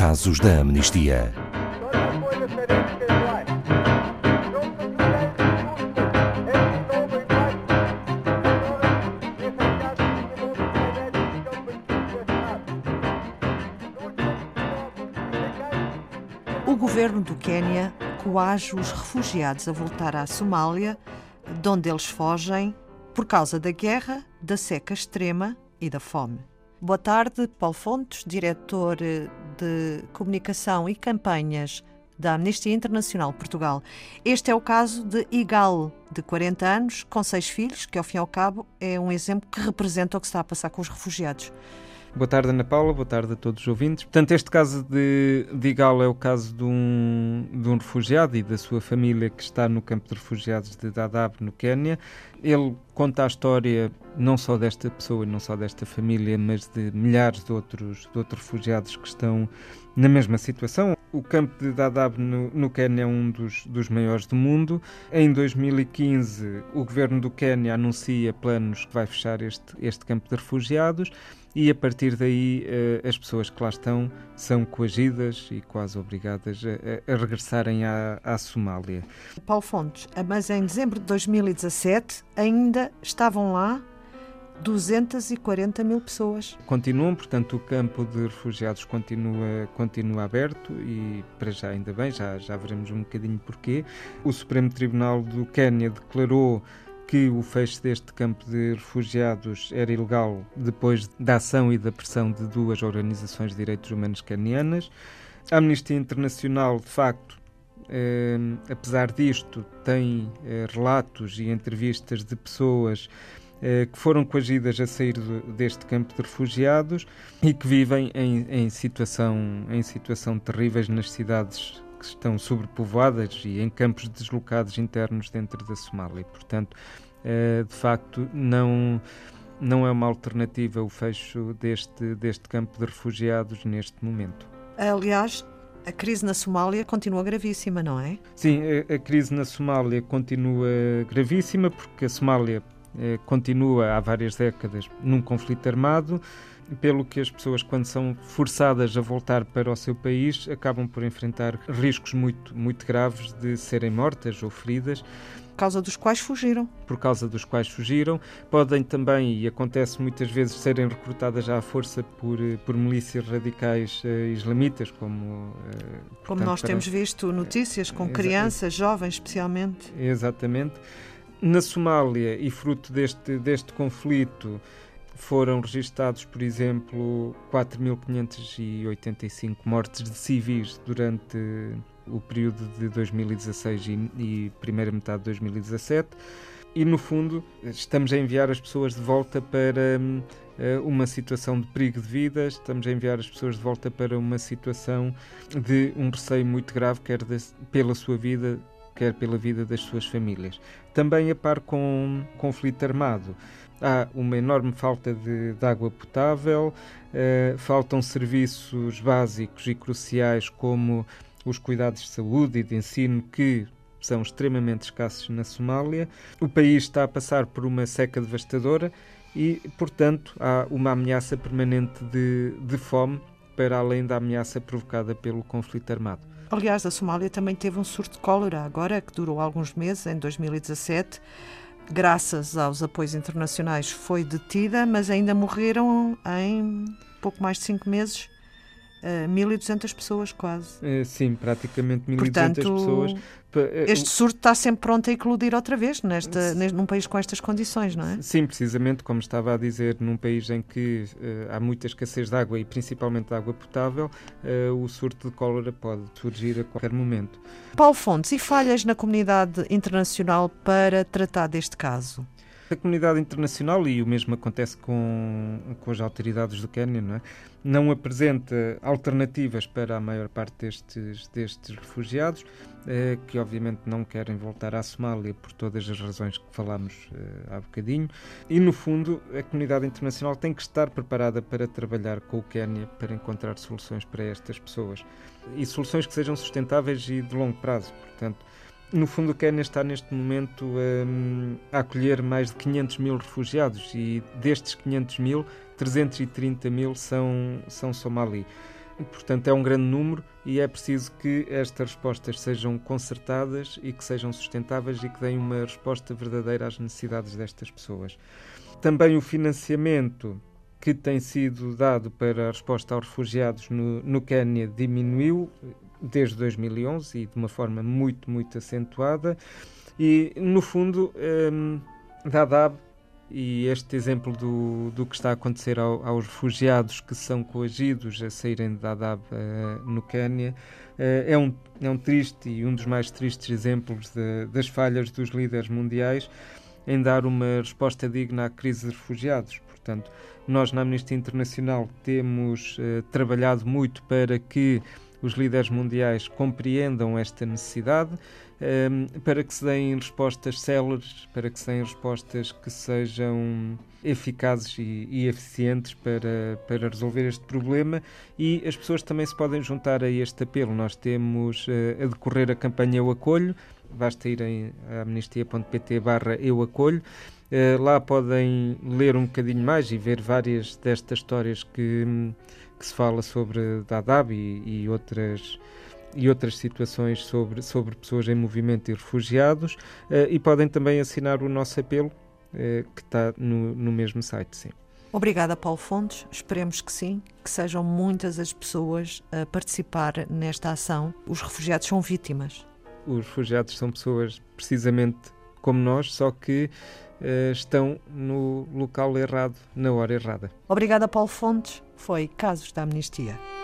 Casos da Amnistia. O governo do Quênia coage os refugiados a voltar à Somália, de onde eles fogem por causa da guerra, da seca extrema e da fome. Boa tarde, Paulo Fontes, diretor de comunicação e campanhas da Amnistia Internacional Portugal. Este é o caso de Igal, de 40 anos, com seis filhos, que ao fim e ao cabo é um exemplo que representa o que está a passar com os refugiados. Boa tarde, Ana Paula. Boa tarde a todos os ouvintes. Portanto, este caso de, de Igal é o caso de um, de um refugiado e da sua família que está no campo de refugiados de Dadaab, no Quênia. Ele conta a história não só desta pessoa não só desta família, mas de milhares de outros, de outros refugiados que estão na mesma situação. O campo de Dadaab no, no Quênia é um dos, dos maiores do mundo. Em 2015, o governo do Quênia anuncia planos que vai fechar este, este campo de refugiados e a partir daí uh, as pessoas que lá estão são coagidas e quase obrigadas a, a regressarem à, à, Somália. Paulo Fontes, mas em dezembro de 2017 ainda estavam lá 240 mil pessoas. Continuam, portanto, o campo de refugiados continua, continua aberto e, para já, ainda bem, já, já veremos um bocadinho porquê. O Supremo Tribunal do Quênia declarou que o fecho deste campo de refugiados era ilegal depois da ação e da pressão de duas organizações de direitos humanos canianas. A Amnistia Internacional, de facto, eh, apesar disto, tem eh, relatos e entrevistas de pessoas que foram coagidas a sair deste campo de refugiados e que vivem em, em, situação, em situação terríveis nas cidades que estão sobrepovoadas e em campos deslocados internos dentro da Somália. Portanto, eh, de facto, não, não é uma alternativa o fecho deste, deste campo de refugiados neste momento. Aliás, a crise na Somália continua gravíssima, não é? Sim, a, a crise na Somália continua gravíssima porque a Somália eh, continua há várias décadas num conflito armado pelo que as pessoas, quando são forçadas a voltar para o seu país, acabam por enfrentar riscos muito, muito graves de serem mortas ou feridas. Por causa dos quais fugiram. Por causa dos quais fugiram. Podem também, e acontece muitas vezes, serem recrutadas à força por, por milícias radicais uh, islamitas, como. Uh, portanto, como nós temos visto notícias com crianças, jovens especialmente. Exatamente. Na Somália, e fruto deste, deste conflito, foram registados, por exemplo, 4.585 mortes de civis durante o período de 2016 e, e primeira metade de 2017 e no fundo estamos a enviar as pessoas de volta para uh, uma situação de perigo de vida, estamos a enviar as pessoas de volta para uma situação de um receio muito grave, quer de, pela sua vida, quer pela vida das suas famílias. Também a par com conflito armado há uma enorme falta de, de água potável, uh, faltam serviços básicos e cruciais como os cuidados de saúde e de ensino que são extremamente escassos na Somália. O país está a passar por uma seca devastadora e, portanto, há uma ameaça permanente de, de fome para além da ameaça provocada pelo conflito armado. Aliás, a Somália também teve um surto de cólera agora, que durou alguns meses, em 2017 graças aos apoios internacionais, foi detida, mas ainda morreram em pouco mais de cinco meses. Uh, 1.200 pessoas, quase. É, sim, praticamente 1.200 pessoas. Eh, este surto está sempre pronto a eclodir outra vez nesta, neste, num país com estas condições, não é? Sim, precisamente, como estava a dizer, num país em que uh, há muita escassez de água e principalmente de água potável, uh, o surto de cólera pode surgir a qualquer momento. Paulo Fontes, e falhas na comunidade internacional para tratar deste caso? A comunidade internacional, e o mesmo acontece com, com as autoridades do Quênia, não, é? não apresenta alternativas para a maior parte destes, destes refugiados, eh, que obviamente não querem voltar à Somália por todas as razões que falámos eh, há bocadinho. E, no fundo, a comunidade internacional tem que estar preparada para trabalhar com o Quênia para encontrar soluções para estas pessoas. E soluções que sejam sustentáveis e de longo prazo. Portanto, no fundo, o Quênia está neste momento um, a acolher mais de 500 mil refugiados e destes 500 mil, 330 mil são, são somali. Portanto, é um grande número e é preciso que estas respostas sejam concertadas e que sejam sustentáveis e que deem uma resposta verdadeira às necessidades destas pessoas. Também o financiamento que tem sido dado para a resposta aos refugiados no, no Quênia diminuiu desde 2011 e de uma forma muito, muito acentuada. E, no fundo, um, Dadaab e este exemplo do, do que está a acontecer ao, aos refugiados que são coagidos a saírem de Dadaab uh, no Quênia uh, é, um, é um triste e um dos mais tristes exemplos de, das falhas dos líderes mundiais em dar uma resposta digna à crise de refugiados. Portanto, nós na Amnistia Internacional temos uh, trabalhado muito para que os líderes mundiais compreendam esta necessidade, ehm, para que se deem respostas céleres, para que se deem respostas que sejam eficazes e, e, eficientes para, para resolver este problema. E as pessoas também se podem juntar a este apelo. Nós temos uh, a decorrer a campanha Eu Acolho, basta ir em amnistia.pt barra Eu Acolho, uh, lá podem ler um bocadinho mais e ver várias destas histórias que, que se fala sobre Dadaab e, e outras e outras situações sobre, sobre pessoas em movimento e refugiados uh, e podem também assinar o nosso apelo uh, que está no, no mesmo site, sim. Obrigada, Paulo Fontes. Esperemos que sim, que sejam muitas as pessoas a participar nesta ação. Os refugiados são vítimas. Os refugiados são pessoas precisamente como nós, só que uh, estão no local errado, na hora errada. Obrigada, Paulo Fontes. Foi Casos da Amnistia.